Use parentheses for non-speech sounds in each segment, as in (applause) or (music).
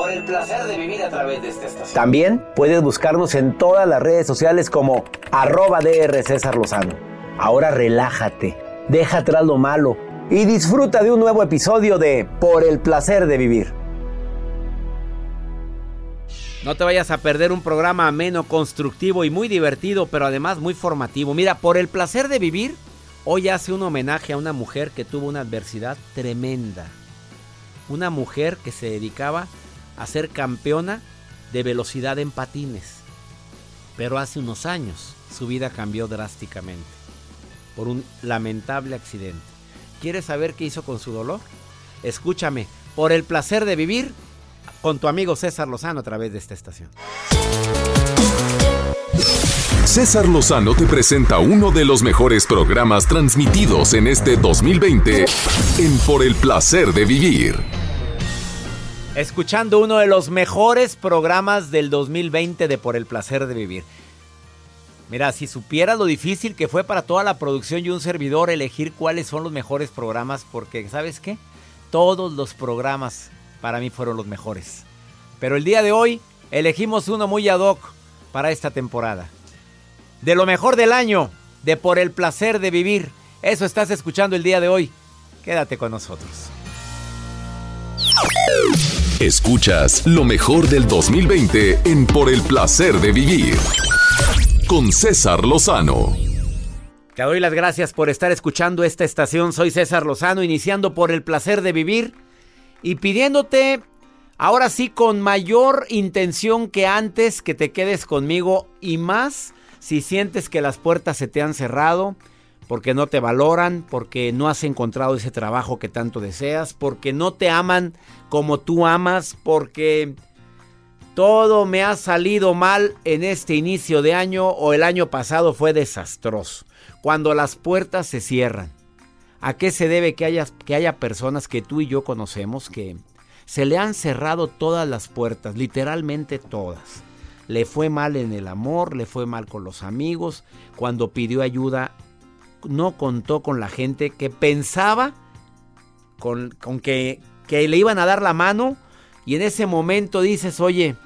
Por el placer de vivir a través de esta estación. También puedes buscarnos en todas las redes sociales como arroba DR César Lozano. Ahora relájate, deja atrás lo malo y disfruta de un nuevo episodio de Por el placer de vivir. No te vayas a perder un programa ameno, constructivo y muy divertido, pero además muy formativo. Mira, por el placer de vivir, hoy hace un homenaje a una mujer que tuvo una adversidad tremenda. Una mujer que se dedicaba a ser campeona de velocidad en patines. Pero hace unos años su vida cambió drásticamente por un lamentable accidente. ¿Quieres saber qué hizo con su dolor? Escúchame, por el placer de vivir con tu amigo César Lozano a través de esta estación. César Lozano te presenta uno de los mejores programas transmitidos en este 2020 en Por el placer de vivir. Escuchando uno de los mejores programas del 2020 de Por el placer de vivir. Mira, si supieras lo difícil que fue para toda la producción y un servidor elegir cuáles son los mejores programas, porque ¿sabes qué? Todos los programas para mí fueron los mejores. Pero el día de hoy elegimos uno muy ad hoc para esta temporada. De lo mejor del año, de por el placer de vivir. Eso estás escuchando el día de hoy. Quédate con nosotros. Escuchas lo mejor del 2020 en Por el placer de vivir. Con César Lozano. Te doy las gracias por estar escuchando esta estación. Soy César Lozano, iniciando por el placer de vivir y pidiéndote, ahora sí, con mayor intención que antes, que te quedes conmigo y más si sientes que las puertas se te han cerrado, porque no te valoran, porque no has encontrado ese trabajo que tanto deseas, porque no te aman como tú amas, porque todo me ha salido mal en este inicio de año o el año pasado fue desastroso. Cuando las puertas se cierran. ¿A qué se debe que haya, que haya personas que tú y yo conocemos que se le han cerrado todas las puertas, literalmente todas? Le fue mal en el amor, le fue mal con los amigos, cuando pidió ayuda no contó con la gente que pensaba con, con que, que le iban a dar la mano y en ese momento dices, oye,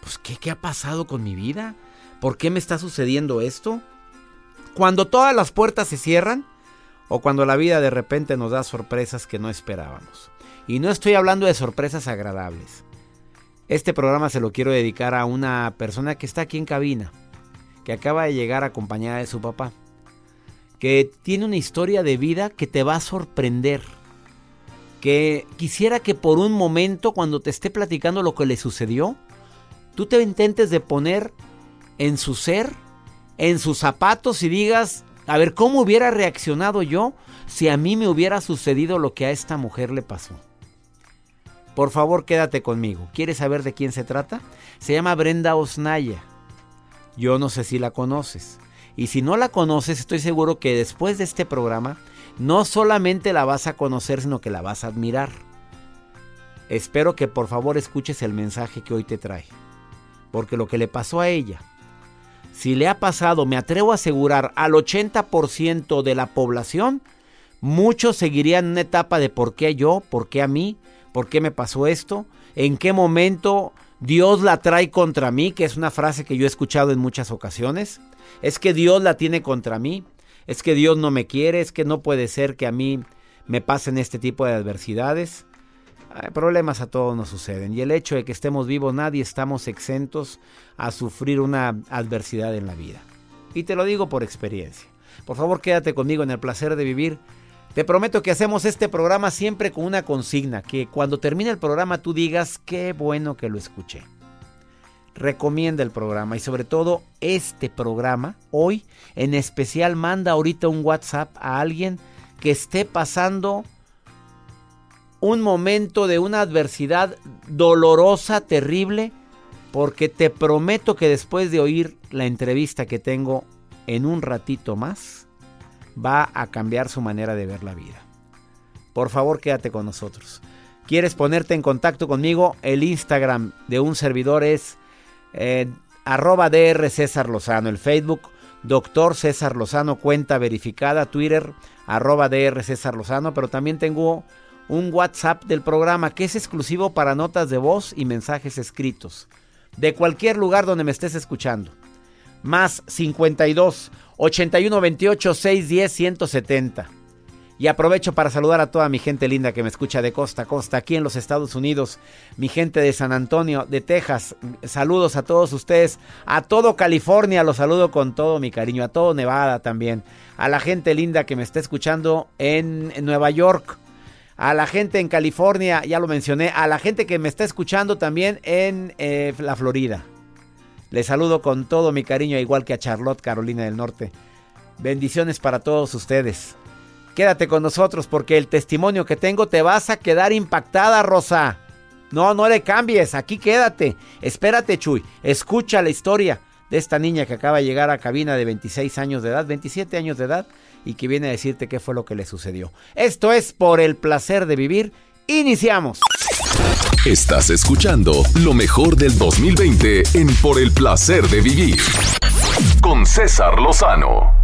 pues ¿qué, ¿qué ha pasado con mi vida? ¿Por qué me está sucediendo esto? Cuando todas las puertas se cierran o cuando la vida de repente nos da sorpresas que no esperábamos. Y no estoy hablando de sorpresas agradables. Este programa se lo quiero dedicar a una persona que está aquí en cabina, que acaba de llegar acompañada de su papá, que tiene una historia de vida que te va a sorprender, que quisiera que por un momento cuando te esté platicando lo que le sucedió, tú te intentes de poner en su ser, en sus zapatos y digas, a ver, ¿cómo hubiera reaccionado yo si a mí me hubiera sucedido lo que a esta mujer le pasó? Por favor, quédate conmigo. ¿Quieres saber de quién se trata? Se llama Brenda Osnaya. Yo no sé si la conoces. Y si no la conoces, estoy seguro que después de este programa, no solamente la vas a conocer, sino que la vas a admirar. Espero que por favor escuches el mensaje que hoy te trae. Porque lo que le pasó a ella, si le ha pasado, me atrevo a asegurar, al 80% de la población, muchos seguirían una etapa de por qué yo, por qué a mí, por qué me pasó esto, en qué momento Dios la trae contra mí, que es una frase que yo he escuchado en muchas ocasiones. Es que Dios la tiene contra mí, es que Dios no me quiere, es que no puede ser que a mí me pasen este tipo de adversidades. problemas a todos nos suceden y el hecho de que estemos vivos nadie estamos exentos a sufrir una adversidad en la vida. Y te lo digo por experiencia. Por favor quédate conmigo en el placer de vivir te prometo que hacemos este programa siempre con una consigna, que cuando termine el programa tú digas qué bueno que lo escuché. Recomienda el programa y sobre todo este programa, hoy en especial manda ahorita un WhatsApp a alguien que esté pasando un momento de una adversidad dolorosa, terrible, porque te prometo que después de oír la entrevista que tengo en un ratito más, va a cambiar su manera de ver la vida. Por favor, quédate con nosotros. ¿Quieres ponerte en contacto conmigo? El Instagram de un servidor es eh, arroba DR César Lozano. El Facebook, Doctor César Lozano, cuenta verificada. Twitter, arroba DR César Lozano. Pero también tengo un WhatsApp del programa que es exclusivo para notas de voz y mensajes escritos. De cualquier lugar donde me estés escuchando. Más 52 81 28 610 170. Y aprovecho para saludar a toda mi gente linda que me escucha de costa a costa aquí en los Estados Unidos, mi gente de San Antonio, de Texas. Saludos a todos ustedes, a todo California, los saludo con todo mi cariño, a todo Nevada también, a la gente linda que me está escuchando en, Nueva York, a la gente en California, ya lo mencioné, a la gente que me está escuchando también en eh, la Florida. Les saludo con todo mi cariño, igual que a Charlotte, Carolina del Norte. Bendiciones para todos ustedes. Quédate con nosotros porque el testimonio que tengo te vas a quedar impactada, Rosa. No, no le cambies, aquí quédate. Espérate, Chuy. Escucha la historia de esta niña que acaba de llegar a cabina de 26 años de edad, 27 años de edad, y que viene a decirte qué fue lo que le sucedió. Esto es por el placer de vivir. Iniciamos. Estás escuchando lo mejor del 2020 en Por el placer de vivir con César Lozano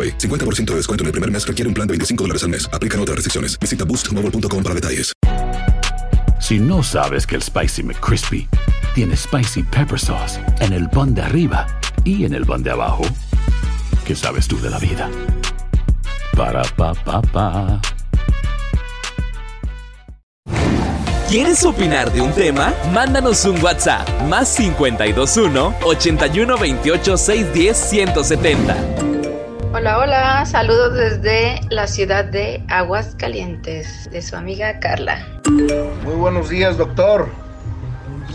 AroPay. 50% de descuento en el primer mes requiere un plan de 25 dólares al mes. Aplican otras restricciones. Visita boostmobile.com para detalles. Si no sabes que el Spicy McCrispy tiene Spicy Pepper Sauce en el pan de arriba y en el pan de abajo, ¿qué sabes tú de la vida? Para, pa, pa, pa. ¿Quieres opinar de un tema? Mándanos un WhatsApp más 521 81 28 610 170. Hola, hola, saludos desde la ciudad de Aguascalientes, de su amiga Carla. Muy buenos días, doctor.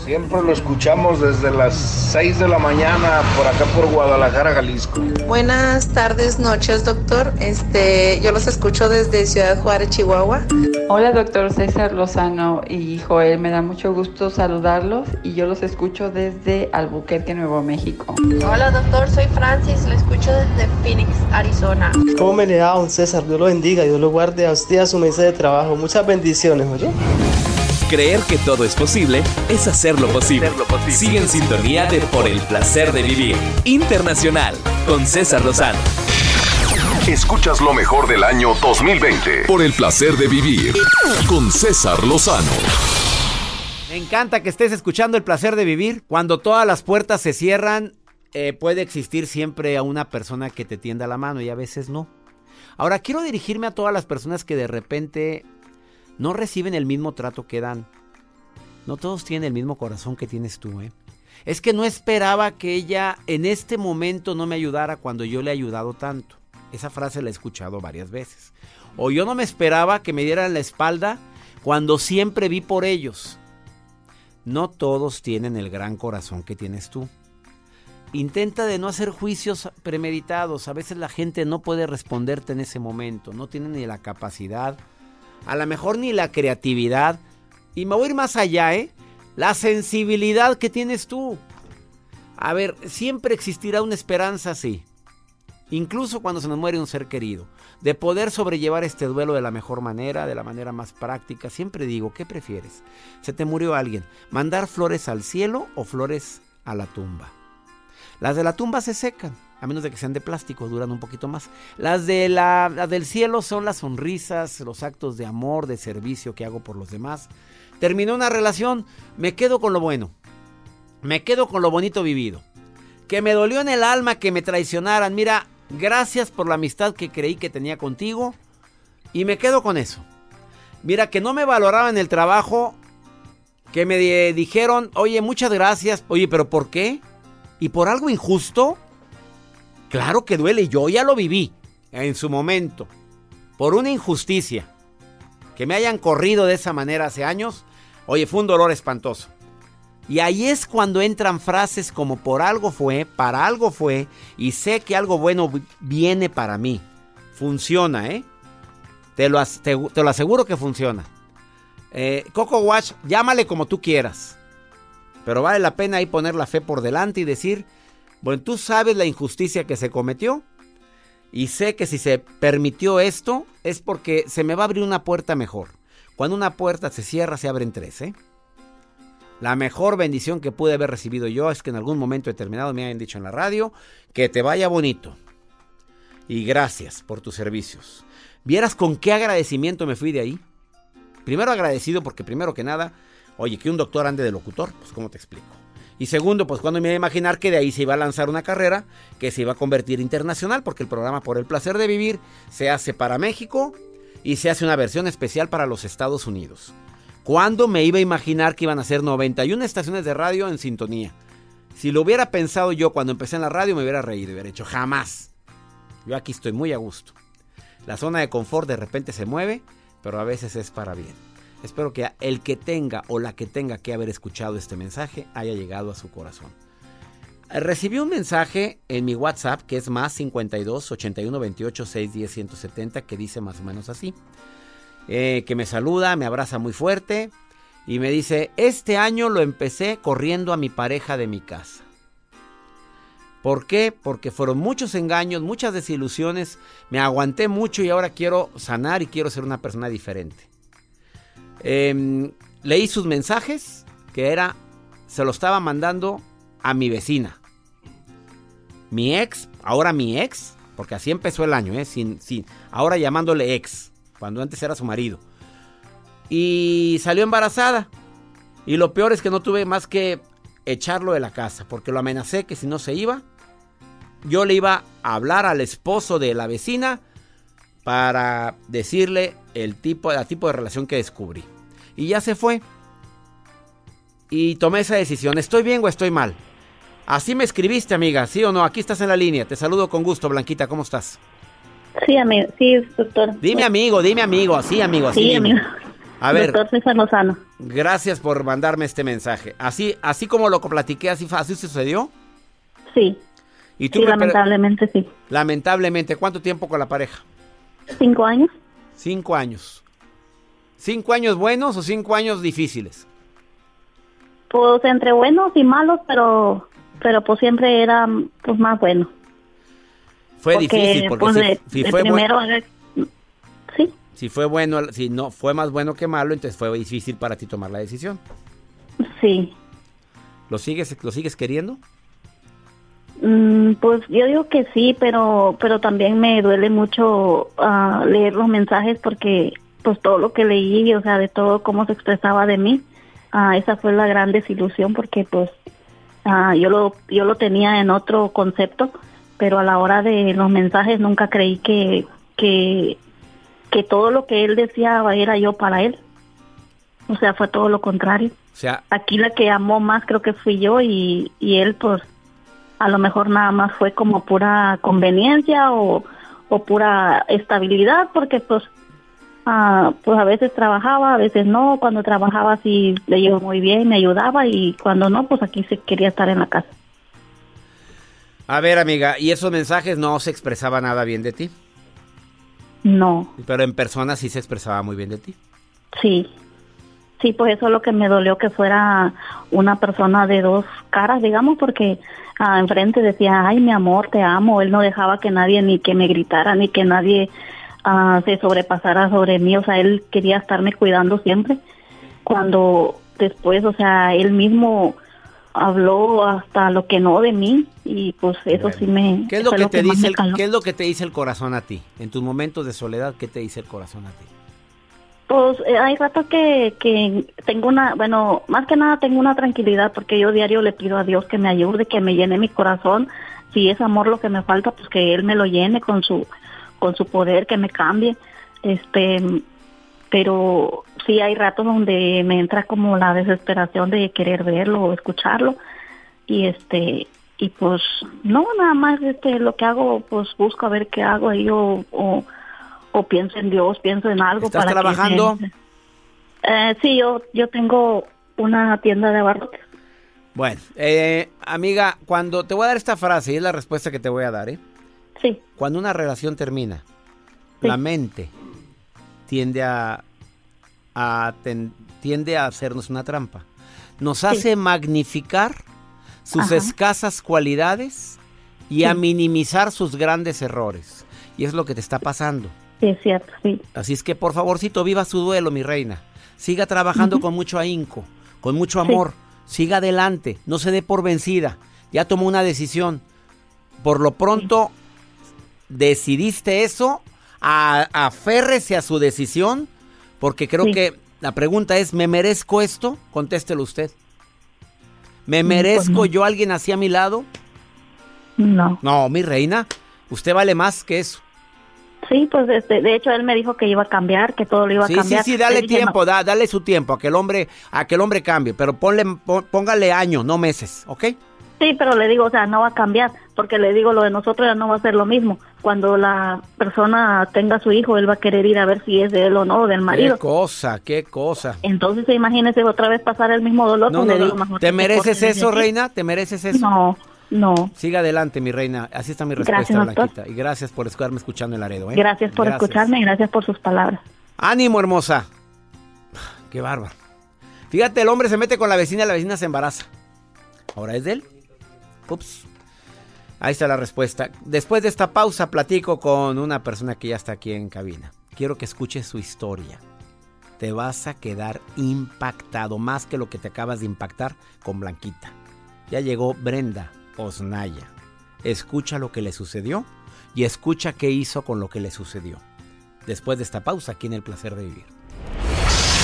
Siempre lo escuchamos desde las 6 de la mañana por acá por Guadalajara, Jalisco. Buenas tardes, noches, doctor. Este, yo los escucho desde Ciudad Juárez, Chihuahua. Hola, doctor César Lozano y Joel. Me da mucho gusto saludarlos y yo los escucho desde Albuquerque, Nuevo México. Hola, doctor. Soy Francis. Lo escucho desde Phoenix, Arizona. ¿Cómo me le da, don César? Dios lo bendiga. Dios lo guarde a usted a su mesa de trabajo. Muchas bendiciones, oye. Creer que todo es posible es hacerlo posible. Sigue en sintonía de Por el placer de vivir internacional con César Lozano. Escuchas lo mejor del año 2020 por el placer de vivir con César Lozano. Me encanta que estés escuchando el placer de vivir. Cuando todas las puertas se cierran, eh, puede existir siempre a una persona que te tienda la mano y a veces no. Ahora quiero dirigirme a todas las personas que de repente no reciben el mismo trato que dan. No todos tienen el mismo corazón que tienes tú, ¿eh? Es que no esperaba que ella en este momento no me ayudara cuando yo le he ayudado tanto. Esa frase la he escuchado varias veces. O yo no me esperaba que me dieran la espalda cuando siempre vi por ellos. No todos tienen el gran corazón que tienes tú. Intenta de no hacer juicios premeditados. A veces la gente no puede responderte en ese momento. No tiene ni la capacidad a lo mejor ni la creatividad. Y me voy a ir más allá, ¿eh? La sensibilidad que tienes tú. A ver, siempre existirá una esperanza así. Incluso cuando se nos muere un ser querido. De poder sobrellevar este duelo de la mejor manera, de la manera más práctica. Siempre digo, ¿qué prefieres? Se te murió alguien. ¿Mandar flores al cielo o flores a la tumba? Las de la tumba se secan a menos de que sean de plástico, duran un poquito más. Las, de la, del cielo son las sonrisas, los actos de amor, de servicio que hago por los demás. Terminó una relación, me quedo con lo bueno. Me quedo con lo bonito vivido. Que me dolió en el alma que me traicionaran. Mira, gracias por la amistad que creí que tenía contigo. Y me quedo con eso. Mira, que no me valoraban el trabajo. Que me dijeron, oye, muchas gracias. Oye, pero ¿por qué? ¿Y por algo injusto? Claro que duele, yo ya lo viví en su momento, por una injusticia. Que me hayan corrido de esa manera hace años, oye, fue un dolor espantoso. Y ahí es cuando entran frases como por algo fue, para algo fue, y sé que algo bueno viene para mí. Funciona, ¿eh? Te lo, te, lo aseguro que funciona. Eh, Coco Watch, llámale como tú quieras. Pero vale la pena ahí poner la fe por delante y decir, bueno, tú sabes la injusticia que se cometió y sé que si se permitió esto es porque se me va a abrir una puerta mejor. Cuando una puerta se cierra, se abren tres, ¿eh? La mejor bendición que pude haber recibido yo es que en algún momento determinado me hayan dicho en la radio que te vaya bonito. Y gracias por tus servicios. ¿Vieras con qué agradecimiento me fui de ahí? Primero agradecido porque primero que nada, oye, que un doctor ande de locutor, pues ¿cómo te explico? Y segundo, pues cuando me iba a imaginar que de ahí se iba a lanzar una carrera que se iba a convertir internacional, porque el programa Por el Placer de Vivir se hace para México y se hace una versión especial para los Estados Unidos. ¿Cuándo me iba a imaginar que iban a ser 91 estaciones de radio en sintonía? Si lo hubiera pensado yo cuando empecé en la radio, me hubiera reído y hubiera hecho jamás. Yo aquí estoy muy a gusto. La zona de confort de repente se mueve, pero a veces es para bien. Espero que el que tenga o la que tenga que haber escuchado este mensaje haya llegado a su corazón. Recibí un mensaje en mi WhatsApp que es más 52 81 28 610 170 que dice más o menos así. Eh, que me saluda, me abraza muy fuerte y me dice, este año lo empecé corriendo a mi pareja de mi casa. ¿Por qué? Porque fueron muchos engaños, muchas desilusiones, me aguanté mucho y ahora quiero sanar y quiero ser una persona diferente. Em, leí sus mensajes, que era, se lo estaba mandando a mi vecina. Mi ex, ahora mi ex, porque así empezó el año, ¿eh? Sin, sin, ahora llamándole ex, cuando antes era su marido. Y salió embarazada. Y lo peor es que no tuve más que echarlo de la casa, porque lo amenacé que si no se iba, yo le iba a hablar al esposo de la vecina para decirle el tipo, el tipo de relación que descubrí. Y ya se fue. Y tomé esa decisión. ¿Estoy bien o estoy mal? Así me escribiste, amiga, ¿sí o no? Aquí estás en la línea. Te saludo con gusto, Blanquita. ¿Cómo estás? Sí, amigo. Sí, doctor. Dime amigo, dime amigo. Así, amigo. Así, sí, amigo. A ver. Doctor César Lozano. Gracias por mandarme este mensaje. Así, así como lo platiqué, así, así sucedió. Sí. ¿Y tú sí, lamentablemente sí. Lamentablemente. ¿Cuánto tiempo con la pareja? Cinco años. Cinco años. ¿Cinco años buenos o cinco años difíciles? Pues entre buenos y malos, pero, pero pues siempre era pues más bueno. Fue porque, difícil porque pues, si, de, si de fue primero, bueno, sí. si fue bueno, si no fue más bueno que malo, entonces fue difícil para ti tomar la decisión. Sí. ¿Lo sigues, lo sigues queriendo? Mm, pues yo digo que sí, pero pero también me duele mucho uh, leer los mensajes porque pues todo lo que leí, o sea, de todo cómo se expresaba de mí, uh, esa fue la gran desilusión porque pues uh, yo lo yo lo tenía en otro concepto, pero a la hora de los mensajes nunca creí que que que todo lo que él decía era yo para él. O sea, fue todo lo contrario. O sea, aquí la que amó más creo que fui yo y, y él pues a lo mejor nada más fue como pura conveniencia o, o pura estabilidad porque pues ah, pues a veces trabajaba, a veces no, cuando trabajaba sí le llevo muy bien, me ayudaba y cuando no pues aquí se quería estar en la casa. A ver amiga, ¿y esos mensajes no se expresaba nada bien de ti? No. Pero en persona sí se expresaba muy bien de ti. Sí. Sí, pues eso es lo que me dolió que fuera una persona de dos caras, digamos, porque ah, enfrente decía, ay, mi amor, te amo. Él no dejaba que nadie ni que me gritara, ni que nadie ah, se sobrepasara sobre mí. O sea, él quería estarme cuidando siempre. Cuando después, o sea, él mismo habló hasta lo que no de mí y pues eso sí me ¿Qué es lo que te dice el, qué es lo que te dice el corazón a ti? En tus momentos de soledad, ¿qué te dice el corazón a ti? Pues eh, hay rato que, que tengo una, bueno, más que nada tengo una tranquilidad porque yo diario le pido a Dios que me ayude, que me llene mi corazón. Si es amor lo que me falta, pues que Él me lo llene con su, con su poder, que me cambie. Este, pero sí hay ratos donde me entra como la desesperación de querer verlo o escucharlo y este y pues no nada más este lo que hago pues busco a ver qué hago ahí o, o, o pienso en Dios pienso en algo ¿Estás para que trabajando? me- Eh, sí yo yo tengo una tienda de abarrotes Bueno, eh, amiga, cuando te voy a dar esta frase y es la respuesta que te voy a dar, ¿eh? Sí. Cuando una relación termina, la mente tiende a, a ten- tiende a hacernos una trampa. Nos hace magnificar sus Ajá. escasas cualidades y a minimizar sus grandes errores. Y es lo que te está pasando. sí es cierto sí Así es que por favorcito, viva su duelo, mi reina. Siga trabajando con mucho ahínco, con mucho amor. Siga adelante, no se dé por vencida. Ya tomó una decisión. Por lo pronto, decidiste eso, a- aférrese a su decisión, porque creo Sí. que la pregunta es, ¿me merezco esto? Contéstelo usted. ¿Me Mm, merezco pues no. yo alguien así a mi lado? no No, mi reina, usted vale más que eso. sí pues este de hecho él me dijo que iba a cambiar que todo lo iba a Sí, cambiar sí, sí, dale dije, tiempo, "No". da- dale su tiempo a que el hombre, a que el hombre cambie, pero ponle, pon- póngale años, no meses, ¿ok? Sí, pero le digo, o sea, no va a cambiar, porque le digo, lo de nosotros ya no va a ser lo mismo. Cuando la persona tenga su hijo, él va a querer ir a ver si es de él o no, del marido. Qué cosa, qué cosa. Entonces, imagínese otra vez pasar el mismo dolor. No, pues no, digo, mejor ¿Te mereces eso, reina? ¿Te mereces eso? No, No. Siga adelante, mi reina. Así está mi respuesta, Gracias, doctor. Blanquita. Y gracias por estarme escuchando en Laredo. ¿eh? Gracias por escucharme y gracias por sus palabras. Ánimo, hermosa. Qué bárbaro. Fíjate, el hombre se mete con la vecina y la vecina se embaraza. ¿Ahora es de él? Ups. Ahí está la respuesta. Después de esta pausa platico con una persona que ya está aquí en cabina. Quiero que escuches su historia. Te vas a quedar impactado, más que lo que te acabas de impactar con Blanquita. Ya llegó Brenda Osnaya. Escucha lo que le sucedió y escucha qué hizo con lo que le sucedió. Después de esta pausa aquí en El Placer de Vivir.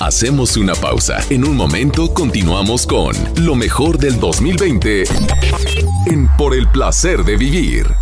Hacemos una pausa. En un momento continuamos con lo mejor del 2020 en Por el placer de vivir.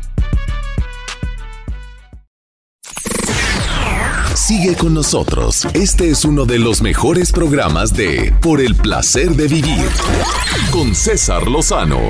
Sigue con nosotros. Este es uno de los mejores programas de Por el placer de vivir con César Lozano.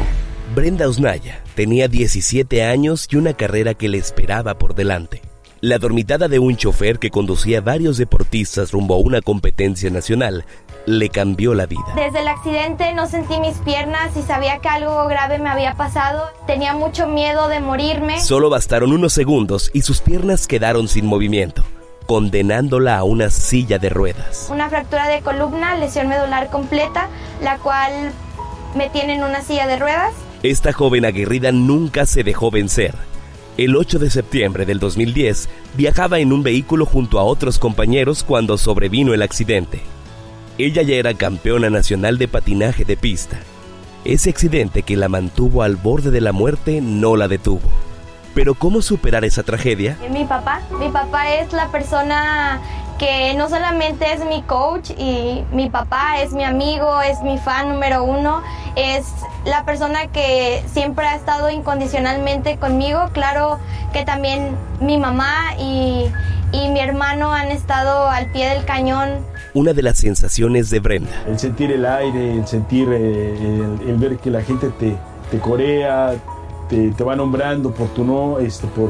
Brenda Osnaya tenía 17 años y una carrera que le esperaba por delante. La dormitada de un chofer que conducía a varios deportistas rumbo a una competencia nacional le cambió la vida. Desde el accidente no sentí mis piernas y sabía que algo grave me había pasado. Tenía mucho miedo de morirme. Solo bastaron unos segundos y sus piernas quedaron sin movimiento, condenándola a una silla de ruedas. Una fractura de columna, lesión medular completa, la cual me tiene en una silla de ruedas. Esta joven aguerrida nunca se dejó vencer. El 8 de septiembre del 2010 viajaba en un vehículo junto a otros compañeros cuando sobrevino el accidente. Ella ya era campeona nacional de patinaje de pista. Ese accidente que la mantuvo al borde de la muerte no la detuvo. Pero ¿cómo superar esa tragedia? Mi papá, mi papá es la persona que no solamente es mi coach y mi papá es mi amigo, es mi fan número uno, es la persona que siempre ha estado incondicionalmente conmigo. Claro que también mi mamá y, y mi hermano han estado al pie del cañón Una de las sensaciones de Brenda. El sentir el aire, el sentir, eh, el, el ver que la gente te, te corea, te, te va nombrando por tu no, este, por,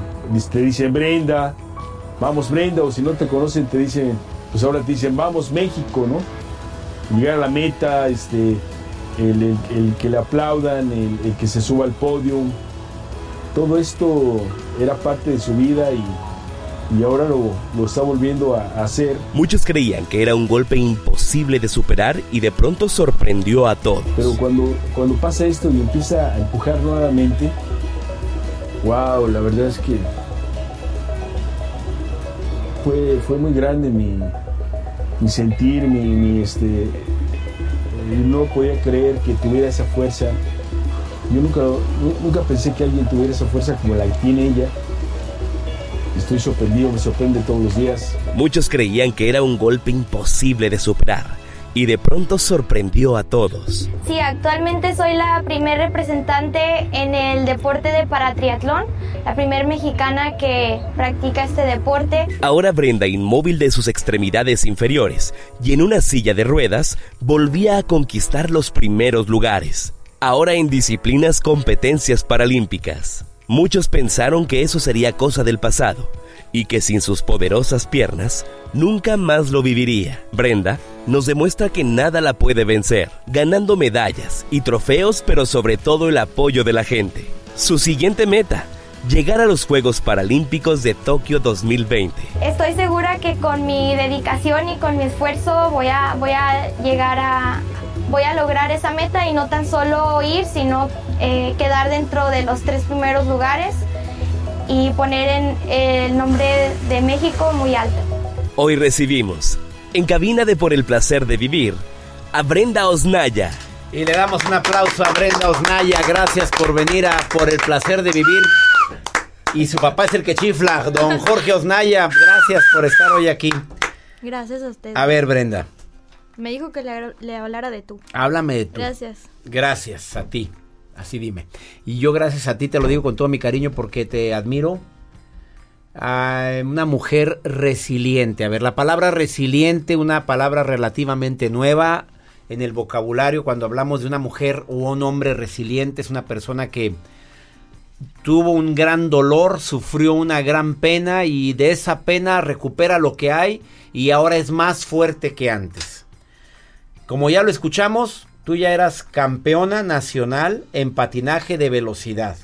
te dicen Brenda, vamos Brenda, o si no te conocen te dicen, pues ahora te dicen vamos México, ¿no? Llegar a la meta, este, el, el- el que le aplaudan, el, el que se suba al podio, todo esto era parte de su vida y, y ahora lo, lo está volviendo a, a hacer. Muchos creían que era un golpe imposible de superar y de pronto sorprendió a todos. Pero cuando, cuando pasa esto y empieza a empujar nuevamente, wow, la verdad es que fue, fue muy grande mi, mi sentir, mi, mi, este, eh, no podía creer que tuviera esa fuerza. Yo nunca, nu- nunca pensé que alguien tuviera esa fuerza como la que tiene ella. Estoy sorprendido, me sorprende todos los días. Muchos creían que era un golpe imposible de superar y de pronto sorprendió a todos. Sí, actualmente soy la primer representante en el deporte de paratriatlón, la primer mexicana que practica este deporte. Ahora Brenda, inmóvil de sus extremidades inferiores y en una silla de ruedas, volvía a conquistar los primeros lugares, ahora en disciplinas competencias paralímpicas. Muchos pensaron que eso sería cosa del pasado y que sin sus poderosas piernas nunca más lo viviría. Brenda nos demuestra que nada la puede vencer, ganando medallas y trofeos, pero sobre todo el apoyo de la gente. Su siguiente meta, llegar a los Juegos Paralímpicos de Tokio 2020. Estoy segura que con mi dedicación y con mi esfuerzo voy a, voy a llegar a, voy a lograr esa meta y no tan solo ir, sino eh, quedar dentro de los tres primeros lugares y poner en el nombre de México muy alto. Hoy recibimos, en cabina de Por el Placer de Vivir, a Brenda Osnaya. Y le damos un aplauso a Brenda Osnaya. Gracias por venir a Por el Placer de Vivir. Y su papá es el que chifla, don Jorge Osnaya. Gracias por estar hoy aquí. Gracias a usted. A ver, Brenda. Me dijo que le, le hablara de tú. Háblame de tú. Gracias. Gracias a ti. Así dime. Y yo gracias a ti te lo digo con todo mi cariño porque te admiro. Una mujer resiliente. A ver, la palabra resiliente, una palabra relativamente nueva en el vocabulario cuando hablamos de una mujer o un hombre resiliente. Es una persona que tuvo un gran dolor, sufrió una gran pena y de esa pena recupera lo que hay y ahora es más fuerte que antes. Como ya lo escuchamos, tú ya eras campeona nacional en patinaje de velocidad.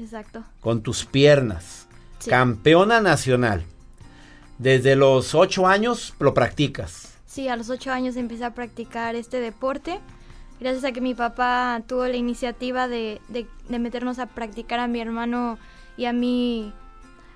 Exacto. Con tus piernas. Sí. Campeona nacional. Desde los ocho años lo practicas. Sí, a los ocho años empecé a practicar este deporte. Gracias a que mi papá tuvo la iniciativa de, de, de meternos a practicar a mi hermano y a mí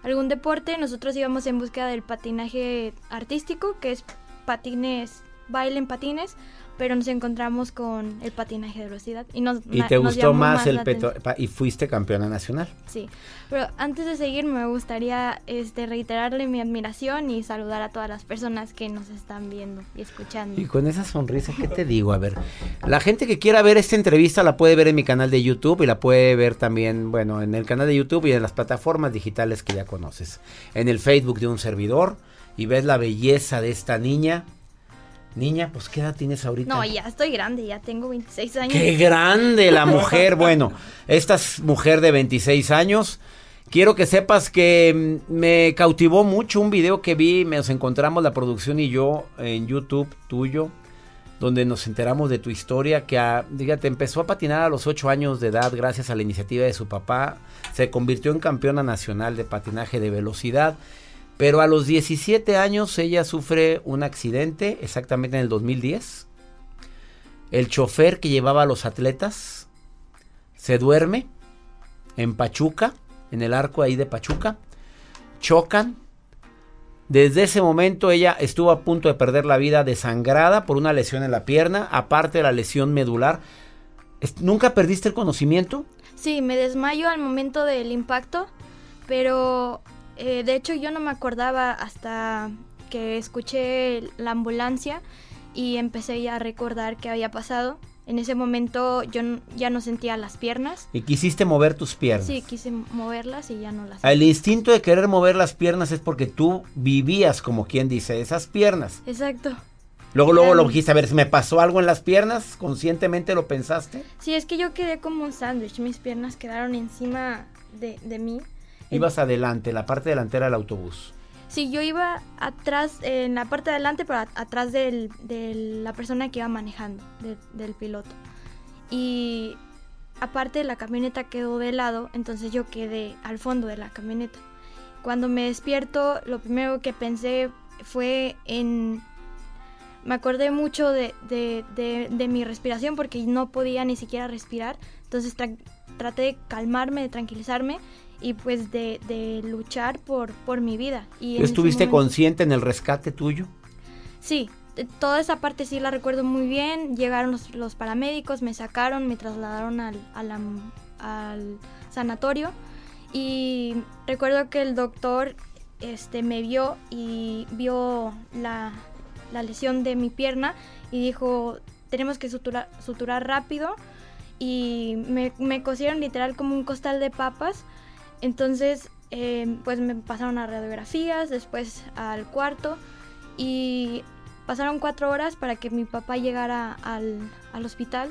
algún deporte, nosotros íbamos en búsqueda del patinaje artístico, que es patines, baile en patines, pero nos encontramos con el patinaje de velocidad y nos Y te nos gustó más el peto y fuiste campeona nacional. Sí, pero antes de seguir me gustaría este, reiterarle mi admiración y saludar a todas las personas que nos están viendo y escuchando. Y con esa sonrisa, ¿qué te digo? A ver, la gente que quiera ver esta entrevista la puede ver en mi canal de YouTube y la puede ver también, bueno, en el canal de YouTube y en las plataformas digitales que ya conoces. En el Facebook de un servidor y ves la belleza de esta niña. Niña, pues ¿qué edad tienes ahorita? No, ya estoy grande, ya tengo 26 años. ¡Qué grande la mujer! Bueno, esta es mujer de 26 años. Quiero que sepas que mm, me cautivó mucho un video que vi, nos encontramos la producción y yo en YouTube tuyo, donde nos enteramos de tu historia, que a, dígate, empezó a patinar a los 8 años de edad gracias a la iniciativa de su papá, se convirtió en campeona nacional de patinaje de velocidad, pero a los 17 años ella sufre un accidente, exactamente en el 2010. El chofer que llevaba a los atletas se duerme en Pachuca, en el arco ahí de Pachuca. Chocan. Desde ese momento ella estuvo a punto de perder la vida desangrada por una lesión en la pierna, aparte de la lesión medular. ¿Nunca perdiste el conocimiento? Sí, me desmayo al momento del impacto, pero eh, de hecho yo no me acordaba hasta que escuché la ambulancia y empecé ya a recordar qué había pasado. En ese momento yo ya no sentía las piernas. Y quisiste mover tus piernas. Sí, quise moverlas y ya no las El instinto de querer mover las piernas es porque tú vivías, como quien dice, esas piernas. Exacto. Luego, luego lo dijiste, a ver, si me pasó algo en las piernas, conscientemente lo pensaste. Sí, es que yo quedé como un sándwich, mis piernas quedaron encima de, de mí. Ibas adelante, la parte delantera del autobús. Sí, yo iba atrás, en la parte de adelante, pero atrás del- de la persona que iba manejando, de- del piloto. Y aparte la camioneta quedó de lado, entonces yo quedé al fondo de la camioneta. Cuando me despierto, lo primero que pensé fue en... Me acordé mucho de, de- de- de mi respiración porque no podía ni siquiera respirar. Entonces tra- traté de calmarme, de tranquilizarme y pues de, de luchar por, por mi vida. Y ¿Estuviste consciente en el rescate tuyo? Sí, t- toda esa parte sí la recuerdo muy bien. Llegaron los, los paramédicos, me sacaron, me trasladaron al, al sanatorio y recuerdo que el doctor este, me vio y vio la, la lesión de mi pierna y dijo, tenemos que suturar, suturar rápido y me, me cosieron literal como un costal de papas. Entonces, eh, pues me pasaron a radiografías, después al cuarto y pasaron cuatro horas para que mi papá llegara al, al hospital.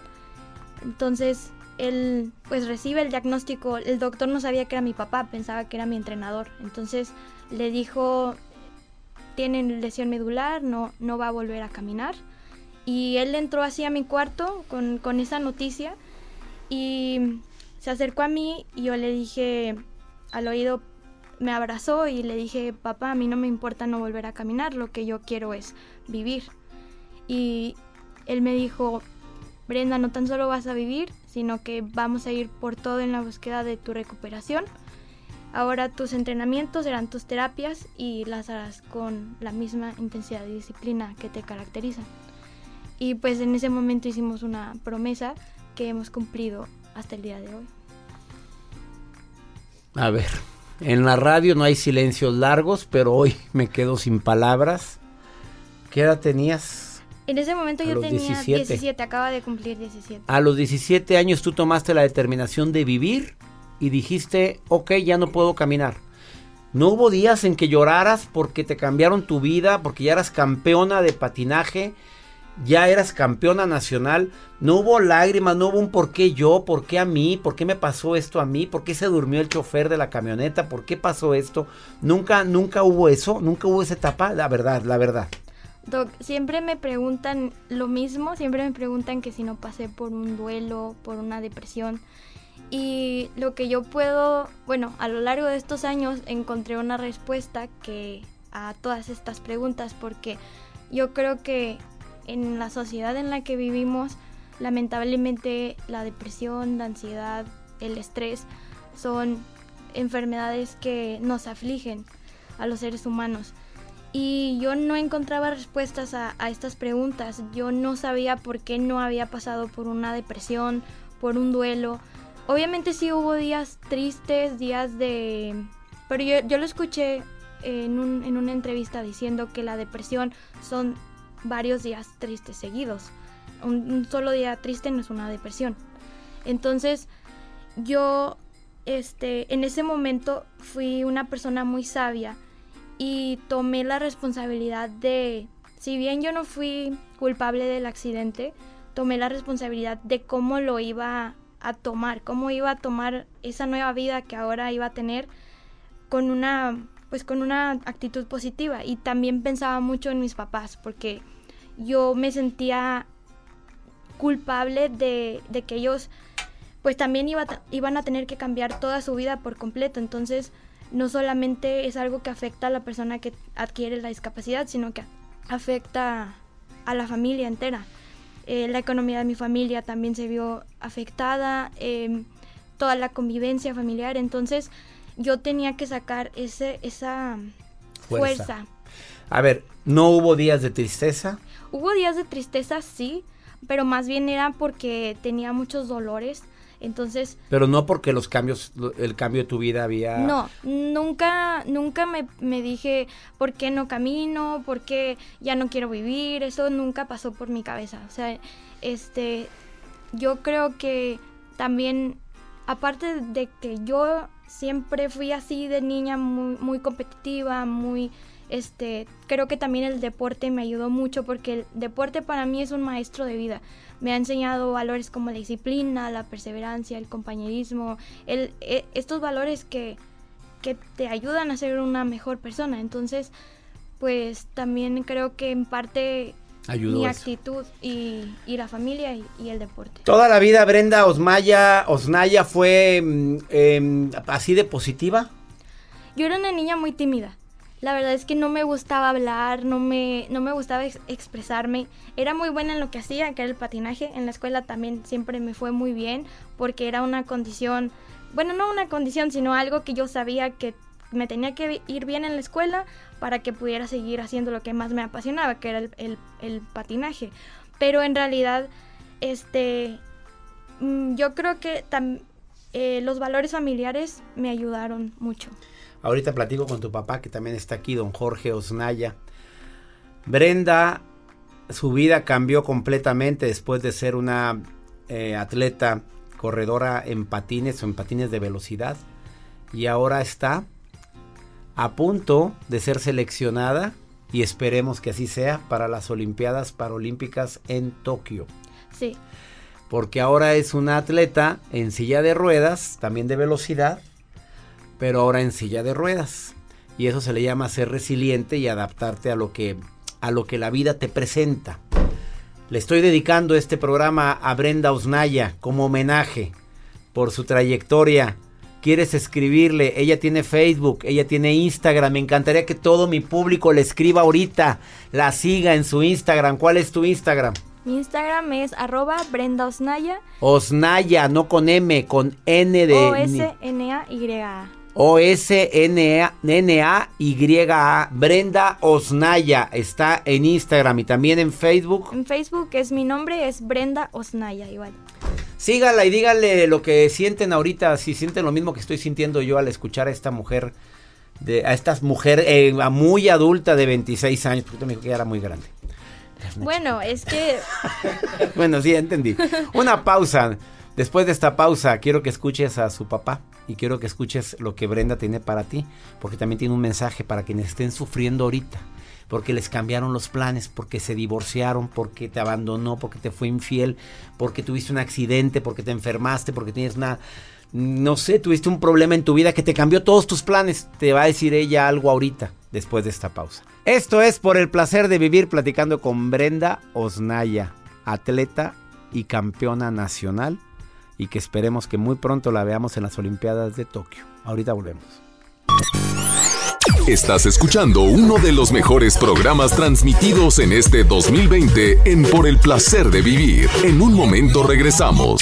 Entonces, él pues recibe el diagnóstico, el doctor no sabía que era mi papá, pensaba que era mi entrenador. Entonces le dijo, tiene lesión medular, no, no va a volver a caminar. Y él entró así a mi cuarto con, con esa noticia y se acercó a mí y yo le dije al oído, me abrazó y le dije, papá, a mí no me importa no volver a caminar, lo que yo quiero es vivir. Y él me dijo, Brenda, no tan solo vas a vivir, sino que vamos a ir por todo en la búsqueda de tu recuperación. Ahora tus entrenamientos serán tus terapias y las harás con la misma intensidad y disciplina que te caracterizan. Y pues en ese momento hicimos una promesa que hemos cumplido hasta el día de hoy. A ver, en la radio no hay silencios largos, pero hoy me quedo sin palabras. ¿Qué edad tenías? En ese momento A yo tenía 17. 17. acaba de cumplir 17. A los 17 años tú tomaste la determinación de vivir y dijiste, ok, ya no puedo caminar. ¿No hubo días en que lloraras porque te cambiaron tu vida, porque ya eras campeona de patinaje, ya eras campeona nacional? ¿No hubo lágrimas, no hubo un por qué yo, por qué a mí, por qué me pasó esto a mí, por qué se durmió el chofer de la camioneta, por qué pasó esto? Nunca, nunca hubo eso, nunca hubo esa etapa, la verdad, la verdad. Doc, siempre me preguntan lo mismo, siempre me preguntan que si no pasé por un duelo, por una depresión. Y lo que yo puedo, bueno, a lo largo de estos años encontré una respuesta que a todas estas preguntas porque yo creo que en la sociedad en la que vivimos, lamentablemente la depresión, la ansiedad, el estrés son enfermedades que nos afligen a los seres humanos. Y yo no encontraba respuestas a, estas preguntas. Yo no sabía por qué no había pasado por una depresión, por un duelo. Obviamente sí hubo días tristes, días de... Pero yo, yo lo escuché en, un- en una entrevista diciendo que la depresión son varios días tristes seguidos. Un, solo día triste no es una depresión. Entonces yo este, en ese momento fui una persona muy sabia y tomé la responsabilidad de, si bien yo no fui culpable del accidente, tomé la responsabilidad de cómo lo iba a tomar, cómo iba a tomar esa nueva vida que ahora iba a tener con una pues con una actitud positiva y también pensaba mucho en mis papás porque yo me sentía culpable de, de que ellos pues también iba, iban a tener que cambiar toda su vida por completo entonces no solamente es algo que afecta a la persona que adquiere la discapacidad sino que afecta a la familia entera Eh, la economía de mi familia también se vio afectada em, toda la convivencia familiar entonces yo tenía que sacar ese esa Fuerza. fuerza. A ver, ¿no hubo días de tristeza? Hubo días de tristeza, sí, pero más bien era porque tenía muchos dolores. Entonces, Pero no porque los cambios, el cambio de tu vida había... no, nunca, nunca me, me dije por qué no camino, por qué ya no quiero vivir. Eso nunca pasó por mi cabeza. O sea, este, yo creo que también, aparte de que yo siempre fui así de niña, muy, muy competitiva, muy, este, creo que también el deporte me ayudó mucho porque el deporte para mí es un maestro de vida. Me ha enseñado valores como la disciplina, la perseverancia, el compañerismo, el, e- estos valores que, que te ayudan a ser una mejor persona. Entonces, pues también creo que en parte Ayudó mi eso. actitud y, y la familia y, y el deporte. Toda la vida Brenda Osmaya, Osnaya fue mm, em, así de positiva. Yo era una niña muy tímida. La verdad es que no me gustaba hablar, no me, no me gustaba ex- expresarme. Era muy buena en lo que hacía, que era el patinaje. En la escuela también siempre me fue muy bien porque era una condición, bueno, no una condición, sino algo que yo sabía que me tenía que ir bien en la escuela para que pudiera seguir haciendo lo que más me apasionaba, que era el, el- el patinaje. Pero en realidad, este, mm, yo creo que eh, los valores familiares me ayudaron mucho. Ahorita platico con tu papá que también está aquí, don Jorge Osnaya. Brenda, su vida cambió completamente después de ser una eh, atleta corredora en patines o en patines de velocidad. Y ahora está a punto de ser seleccionada y esperemos que así sea para las Olimpiadas Paralímpicas en Tokio. Sí. Porque ahora es una atleta en silla de ruedas, también de velocidad, pero ahora en silla de ruedas. Y eso se le llama ser resiliente y adaptarte a lo que a lo que la vida te presenta. Le estoy dedicando este programa a Brenda Osnaya como homenaje por su trayectoria. Quieres escribirle, ella tiene Facebook, ella tiene Instagram. Me encantaría que todo mi público le escriba ahorita, la siga en su Instagram. ¿Cuál es tu Instagram? Mi Instagram es arroba Brenda Osnaya. Osnaya, no con M, con N de... O-S-N-A-Y-A. O-S-N-A-Y-A. Brenda Osnaya está en Instagram y también en Facebook. En Facebook es mi nombre, es Brenda Osnaya, igual. Sígala y díganle lo que sienten ahorita, si sienten lo mismo que estoy sintiendo yo al escuchar a esta mujer, de, a esta mujer eh, muy adulta de 26 años, porque me dijo que ya era muy grande. Bueno, es que... (laughs) bueno, sí, entendí. Una pausa. Después de esta pausa, quiero que escuches a su papá y quiero que escuches lo que Brenda tiene para ti, porque también tiene un mensaje para quienes estén sufriendo ahorita, porque les cambiaron los planes, porque se divorciaron, porque te abandonó, porque te fue infiel, porque tuviste un accidente, porque te enfermaste, porque tienes una no sé, tuviste un problema en tu vida que te cambió todos tus planes. Te va a decir ella algo ahorita, después de esta pausa. Esto es por el placer de vivir platicando con Brenda Osnaya, atleta y campeona nacional y que esperemos que muy pronto la veamos en las Olimpiadas de Tokio. Ahorita volvemos. Estás escuchando uno de los mejores programas transmitidos en este 2020 en Por el placer de vivir. En un momento regresamos.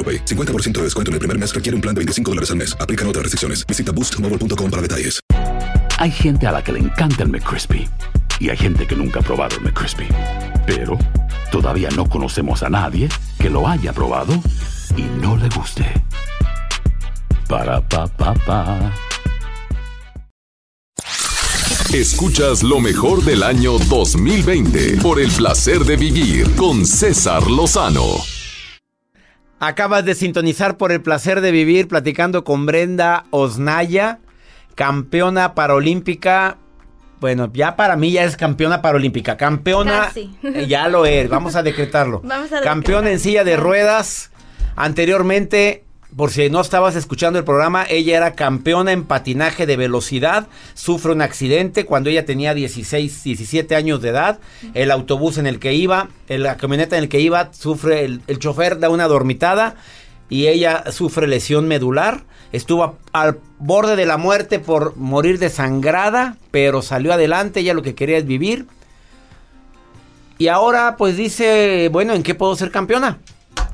AroPay. 50% de descuento en el primer mes requiere un plan de 25 dólares al mes. Aplican otras restricciones. Visita boostmobile.com para detalles. Hay gente a la que le encanta el McCrispy y hay gente que nunca ha probado el McCrispy. Pero todavía no conocemos a nadie que lo haya probado y no le guste. Para pa pa pa. Escuchas lo mejor del año 2020 por el placer de vivir con César Lozano. Acabas de sintonizar por el placer de vivir platicando con Brenda Osnaya, campeona paralímpica. Bueno, ya para mí ya es campeona paralímpica. Campeona, Casi. eh, ya lo es, vamos a decretarlo. (laughs) Vamos a Campeona en silla de ruedas. Anteriormente, por si no estabas escuchando el programa, ella era campeona en patinaje de velocidad. Sufre un accidente cuando ella tenía 16, 17 años de edad. El autobús en el que iba, la camioneta en el que iba, sufre el, el chofer da una dormitada y ella sufre lesión medular. Estuvo a- al borde de la muerte por morir desangrada, pero salió adelante. Ella lo que quería es vivir. Y ahora pues dice, bueno, ¿en qué puedo ser campeona?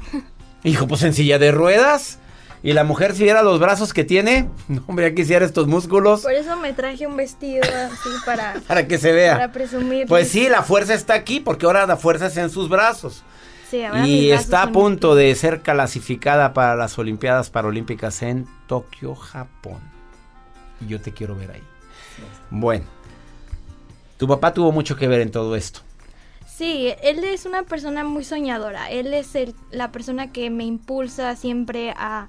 (laughs) Dijo, pues en silla de ruedas. Y la mujer si viera los brazos que tiene, (laughs) no, hombre, ya quisiera estos músculos Por eso me traje un vestido así para, (laughs) para que se vea. para presumir. Pues sí, la fuerza está aquí porque ahora la fuerza es en sus brazos. Sí, ahora Y brazos está a punto de ser clasificada para las Olimpiadas Paralímpicas en Tokio, Japón. Y yo te quiero ver ahí. Bueno, tu papá tuvo mucho que ver en todo esto. Sí, él es una persona muy soñadora. Él es el- la persona que me impulsa siempre a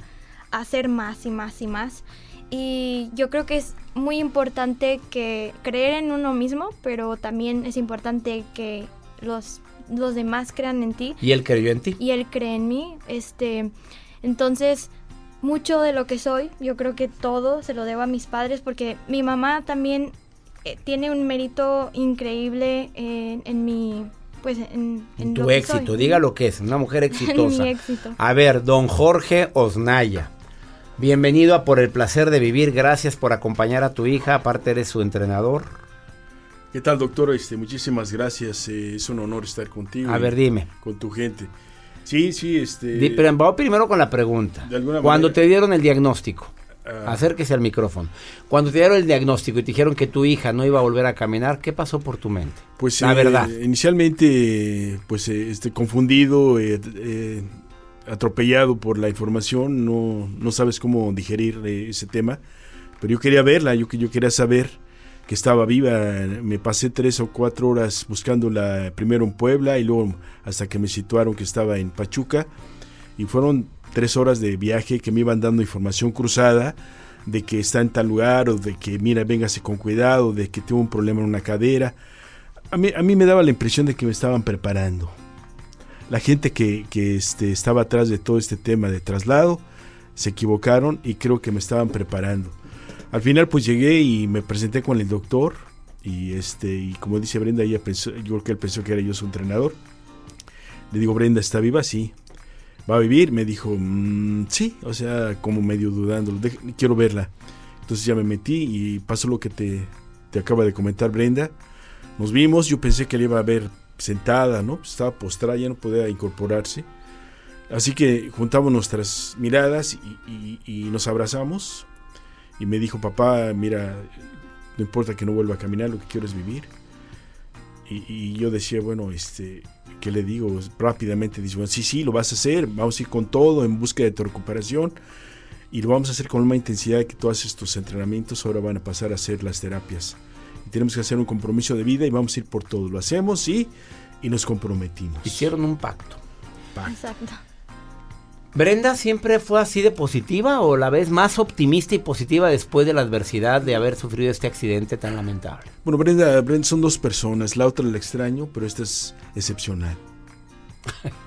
hacer más y más y más. Y yo creo que es muy importante que creer en uno mismo, pero también es importante que los, los demás crean en ti. Y él creyó en ti. Y él cree en mí. Este, entonces, mucho de lo que soy, yo creo que todo se lo debo a mis padres, porque mi mamá también eh, tiene un mérito increíble en, en mi, pues, en, en Tu lo que éxito, soy. diga lo que es, una mujer (laughs) exitosa. mi éxito. A ver, don Jorge Osnaya. Bienvenido a Por el Placer de Vivir. Gracias por acompañar a tu hija. Aparte, eres su entrenador. ¿Qué tal, doctor? Este, muchísimas gracias. eh, es un honor estar contigo. A ver, dime. Con tu gente. Sí, sí, este. Di- pero vamos primero con la pregunta. De alguna Cuando manera- te dieron el diagnóstico, Ah. acérquese al micrófono. Cuando te dieron el diagnóstico y te dijeron que tu hija no iba a volver a caminar, ¿qué pasó por tu mente? Pues la eh, verdad. Inicialmente, pues eh, este, confundido, eh, atropellado por la información, no, no sabes cómo digerir eh, ese tema. Pero yo quería verla, yo, yo quería saber que estaba viva. Me pasé tres o cuatro horas buscándola primero en Puebla y luego hasta que me situaron que estaba en Pachuca. Y fueron tres horas de viaje que me iban dando información cruzada de que está en tal lugar o de que mira, véngase con cuidado, de que tuvo un problema en una cadera. A mí, a mí me daba la impresión de que me estaban preparando. La gente que, que, este, estaba atrás de todo este tema de traslado se equivocaron y creo que me estaban preparando. Al final pues llegué y me presenté con el doctor y este y como dice Brenda, ella pensó, yo creo que él pensó que era yo su entrenador. Le digo, Brenda, ¿está viva? Sí. ¿Va a vivir? Me dijo, "Mm, sí, o sea, como medio dudando, "Dej- quiero verla. Entonces ya me metí y pasó lo que te, te acaba de comentar Brenda. Nos vimos, yo pensé que le iba a ver sentada, ¿no? Estaba postrada, ya no podía incorporarse. Así que juntamos nuestras miradas y, nos abrazamos. Y me dijo, papá, mira, no importa que no vuelva a caminar, lo que quiero es vivir. Y, y yo decía, bueno, este, ¿qué le digo? Rápidamente dice, bueno, sí, sí, lo vas a hacer, vamos a ir con todo en busca de tu recuperación. Y lo vamos a hacer con una intensidad que todos estos entrenamientos ahora van a pasar a ser las terapias. Y tenemos que hacer un compromiso de vida y vamos a ir por todo. Lo hacemos y, y nos comprometimos. Hicieron un pacto. Exacto. ¿Brenda siempre fue así de positiva o la ves más optimista y positiva después de la adversidad de haber sufrido este accidente tan lamentable? Bueno, Brenda, Brenda son dos personas. La otra la extraño, pero esta es excepcional. (laughs)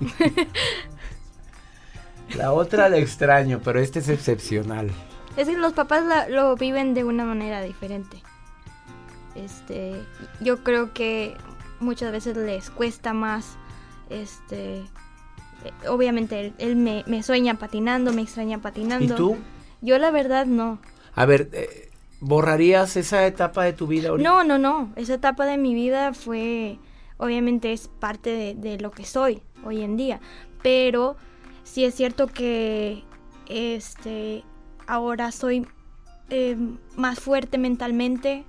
La otra la extraño, pero este es excepcional. Es que los papás la- lo viven de una manera diferente. Este, yo creo que muchas veces les cuesta más, este, obviamente él, él me, me sueña patinando, me extraña patinando. ¿Y tú? Yo la verdad no. A ver, eh, ¿borrarías esa etapa de tu vida ahorita? No, no, no. Esa etapa de mi vida fue, obviamente es parte de, de lo que soy hoy en día. Pero sí es cierto que, este, ahora soy eh, más fuerte mentalmente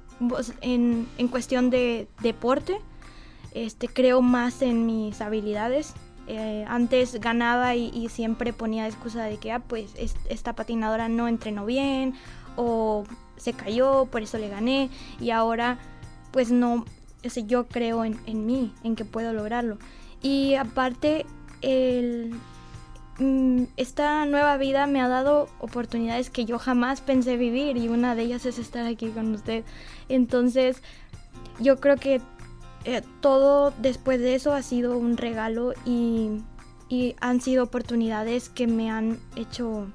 en, en cuestión de deporte. Este, creo más en mis habilidades. Eh, antes ganaba y, siempre ponía excusa de que, ah, pues es- esta patinadora no entrenó bien o se cayó, por eso le gané. Y ahora, pues no, o yo creo en, en mí, en que puedo lograrlo. Y aparte, el, esta nueva vida me ha dado oportunidades que yo jamás pensé vivir y una de ellas es estar aquí con usted. Entonces, yo creo que eh, todo después de eso ha sido un regalo y, y han sido oportunidades que me han hecho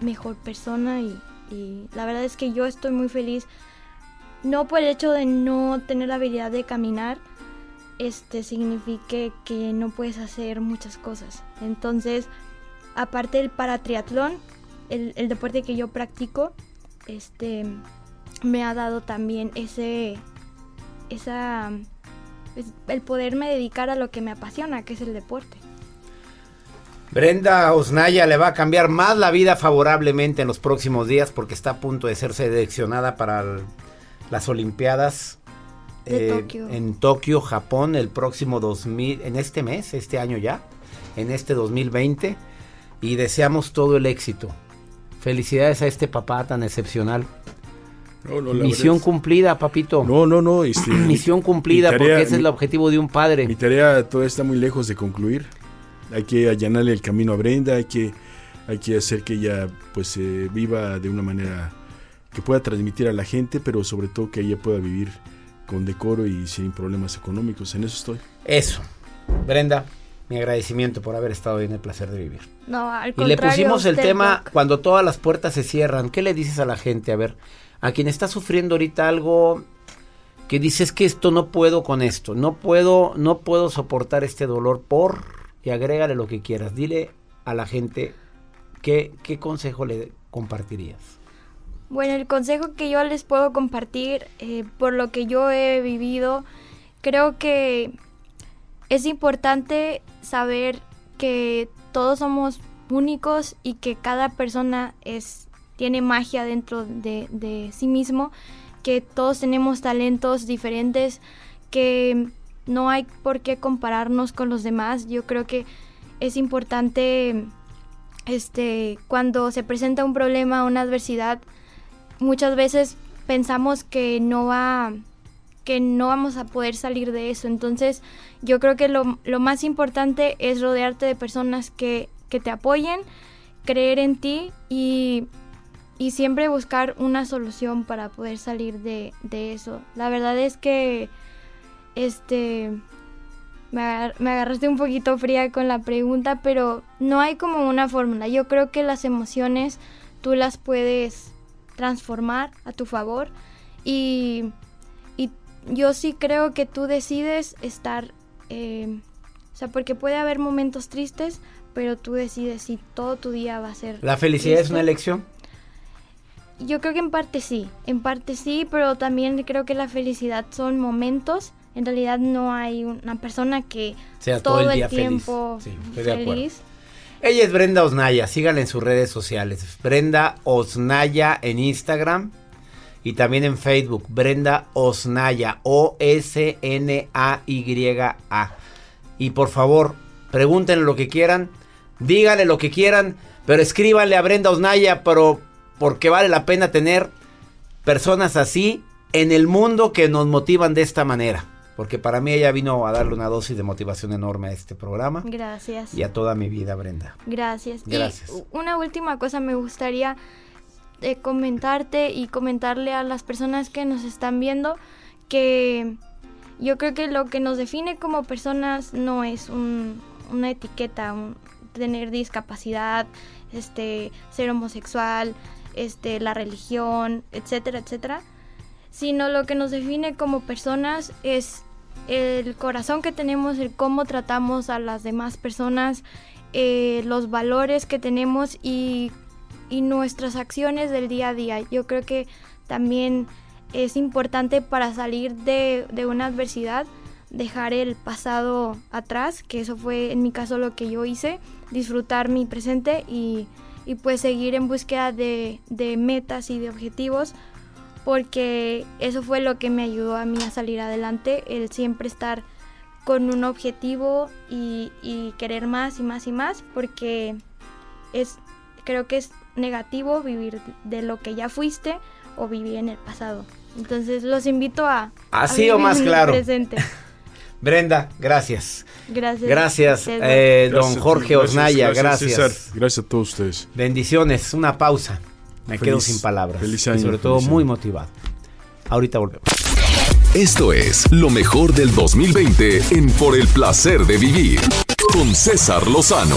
mejor persona y, y la verdad es que yo estoy muy feliz no por el hecho de no tener la habilidad de caminar este signifique que no puedes hacer muchas cosas entonces aparte del paratriatlón el, el deporte que yo practico este me ha dado también ese esa pues, el poderme dedicar a lo que me apasiona que es el deporte Brenda Osnaya le va a cambiar más la vida favorablemente en los próximos días porque está a punto de ser seleccionada para el- las Olimpiadas eh, Tokio. en Tokio, Japón, el próximo 2000, en este mes, este año ya, en este 2020. Y deseamos todo el éxito. Felicidades a este papá tan excepcional. No, no, la Misión cumplida, papito. No, no, no. (clears throat) este, Misión mi- cumplida, porque ese es el objetivo de un padre. Mi tarea todavía está muy lejos de concluir. Hay que allanarle el camino a Brenda, hay que, hay que hacer que ella pues eh, viva de una manera que pueda transmitir a la gente, pero sobre todo que ella pueda vivir con decoro y sin problemas económicos. En eso estoy. Eso. Brenda, mi agradecimiento por haber estado hoy en el placer de vivir. No, al Y contrario. le pusimos el tema Doc. cuando todas las puertas se cierran. ¿Qué le dices a la gente? A ver, a quien está sufriendo ahorita algo que dices que esto no puedo con esto, no puedo, no puedo soportar este dolor por y agrégale lo que quieras. Dile a la gente qué, qué consejo le compartirías. Bueno, el consejo que yo les puedo compartir, eh, por lo que yo he vivido, creo que es importante saber que todos somos únicos y que cada persona es, tiene magia dentro de, de sí mismo, que todos tenemos talentos diferentes, que no hay por qué compararnos con los demás. Yo creo que es importante este, cuando se presenta un problema, una adversidad, muchas veces pensamos que no va que no vamos a poder salir de eso. Entonces, yo creo que lo, más importante es rodearte de personas que, te apoyen, creer en ti y, siempre buscar una solución para poder salir de, eso. La verdad es que este me, me agarraste un poquito fría con la pregunta, pero no hay como una fórmula. Yo creo que las emociones tú las puedes transformar a tu favor y yo sí creo que tú decides estar, eh, o sea, porque puede haber momentos tristes, pero tú decides si todo tu día va a ser... ¿La felicidad es una elección? Yo creo que en parte sí, en parte sí, pero también creo que la felicidad son momentos. En realidad no hay una persona que Sea todo, todo el día el tiempo feliz. Sí, feliz. Ella es Brenda Osnaya, síganla en sus redes sociales. Brenda Osnaya en Instagram y también en Facebook. Brenda Osnaya, O-S-N-A-Y-A. Y por favor, pregúntenle lo que quieran, díganle lo que quieran, pero escríbanle a Brenda Osnaya, pero porque vale la pena tener personas así en el mundo que nos motivan de esta manera. Porque para mí ella vino a darle una dosis de motivación enorme a este programa Gracias. y a toda mi vida, Brenda. Gracias. Gracias. Y una última cosa me gustaría eh, comentarte y comentarle a las personas que nos están viendo que yo creo que lo que nos define como personas no es un- una etiqueta, tener discapacidad, este, ser homosexual, este, la religión, etcétera, etcétera, sino lo que nos define como personas es el corazón que tenemos, el cómo tratamos a las demás personas, eh, los valores que tenemos y, y nuestras acciones del día a día. Yo creo que también es importante para salir de, de una adversidad, dejar el pasado atrás, que eso fue en mi caso lo que yo hice, disfrutar mi presente y, y pues seguir en búsqueda de, de metas y de objetivos porque eso fue lo que me ayudó a mí a salir adelante, el siempre estar con un objetivo y, y querer más y más y más, porque es creo que es negativo vivir de lo que ya fuiste o vivir en el pasado. Entonces los invito a, a Así o más claro. presente. (laughs) Brenda, gracias. Gracias. Gracias, eh, Gracias don Jorge gracias, Osnaya, gracias, gracias. Gracias a todos ustedes. Bendiciones, una pausa. Me Feliz- quedo sin palabras. feliz y año, sobre todo muy motivado. Ahorita volvemos. Esto es lo mejor del 2020 en Por el placer de vivir con César Lozano.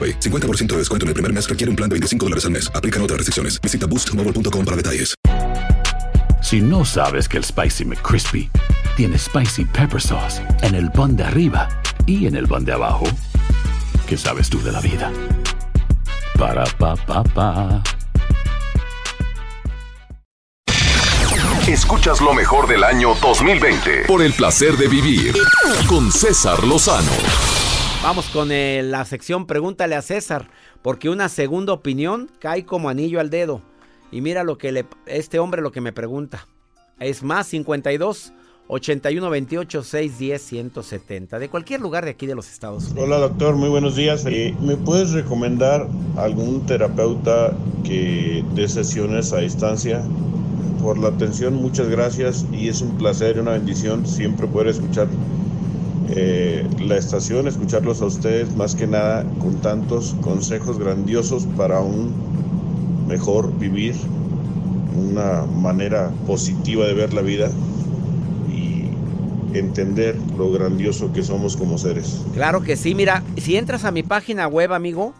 AroPay. 50% de descuento en el primer mes requiere un plan de 25 dólares al mes. Aplican otras restricciones. Visita boostmobile.com para detalles. Si no sabes que el Spicy McCrispy tiene Spicy Pepper Sauce en el pan de arriba y en el pan de abajo, ¿qué sabes tú de la vida? Para, pa, pa, pa. Escuchas lo mejor del año 2020 por el placer de vivir con César Lozano. Vamos con eh, la sección Pregúntale a César, porque una segunda opinión cae como anillo al dedo. Y mira lo que le, este hombre lo que me pregunta. Es más 52 81 28 610 170 de cualquier lugar de aquí de los Estados Unidos. Hola doctor, muy buenos días. Eh, ¿Me puedes recomendar algún terapeuta que dé sesiones a distancia? Por la atención, muchas gracias y es un placer y una bendición siempre poder escuchar eh, la estación, escucharlos a ustedes más que nada con tantos consejos grandiosos para un mejor vivir, una manera positiva de ver la vida y entender lo grandioso que somos como seres. Claro que sí, mira, si entras a mi página web, amigo,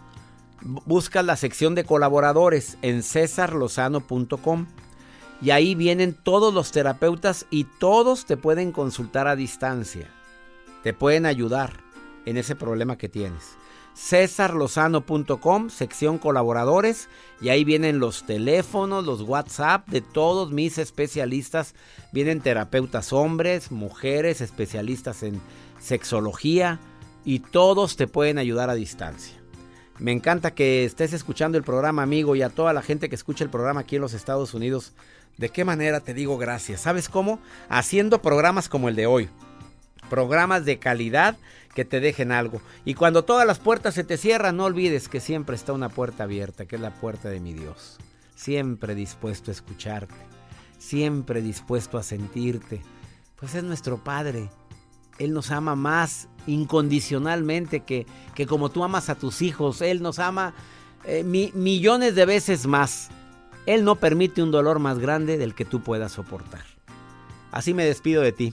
buscas la sección de colaboradores en cesarlozano.com y ahí vienen todos los terapeutas y todos te pueden consultar a distancia. Te pueden ayudar en ese problema que tienes. cesarlozano.com, sección colaboradores, y ahí vienen los teléfonos, los WhatsApp de todos mis especialistas. Vienen terapeutas hombres, mujeres, especialistas en sexología, y todos te pueden ayudar a distancia. Me encanta que estés escuchando el programa, amigo, y a toda la gente que escucha el programa aquí en los Estados Unidos. ¿De qué manera te digo gracias? ¿Sabes cómo? Haciendo programas como el de hoy programas de calidad que te dejen algo. Y cuando todas las puertas se te cierran, no olvides que siempre está una puerta abierta, que es la puerta de mi Dios. Siempre dispuesto a escucharte, siempre dispuesto a sentirte. Pues es nuestro Padre. Él nos ama más incondicionalmente que, que como tú amas a tus hijos. Él nos ama eh, millones de veces más. Él no permite un dolor más grande del que tú puedas soportar. Así me despido de ti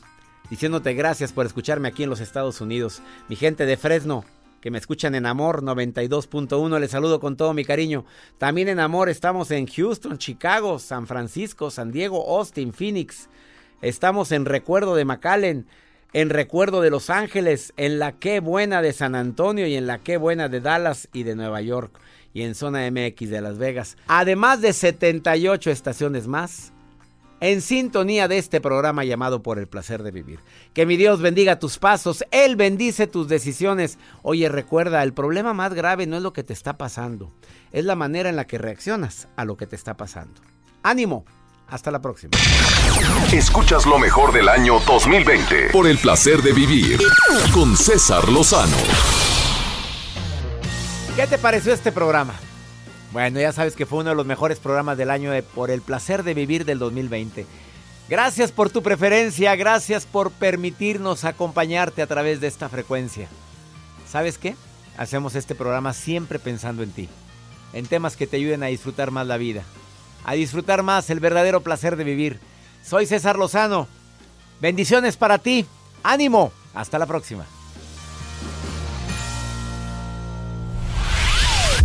diciéndote gracias por escucharme aquí en los Estados Unidos. Mi gente de Fresno, que me escuchan en Amor 92.1, les saludo con todo mi cariño. También en Amor estamos en Houston, Chicago, San Francisco, San Diego, Austin, Phoenix. Estamos en Recuerdo de McAllen, en Recuerdo de Los Ángeles, en la Qué Buena de San Antonio y en la Qué Buena de Dallas y de Nueva York y en Zona MX de Las Vegas. Además de 78 estaciones más en sintonía de este programa llamado Por el placer de vivir. Que mi Dios bendiga tus pasos, Él bendice tus decisiones. Oye, recuerda, el problema más grave no es lo que te está pasando, es la manera en la que reaccionas a lo que te está pasando. Ánimo, hasta la próxima. Escuchas lo mejor del año 2020 por el placer de vivir con César Lozano. ¿Qué te pareció este programa? Bueno, ya sabes que fue uno de los mejores programas del año de Por el placer de vivir del 2020. Gracias por tu preferencia, gracias por permitirnos acompañarte a través de esta frecuencia. ¿Sabes qué? Hacemos este programa siempre pensando en ti, en temas que te ayuden a disfrutar más la vida, a disfrutar más el verdadero placer de vivir. Soy César Lozano. Bendiciones para ti. Ánimo. Hasta la próxima.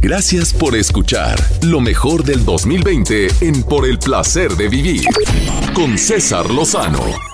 Gracias por escuchar lo mejor del 2020 en Por el placer de vivir con César Lozano.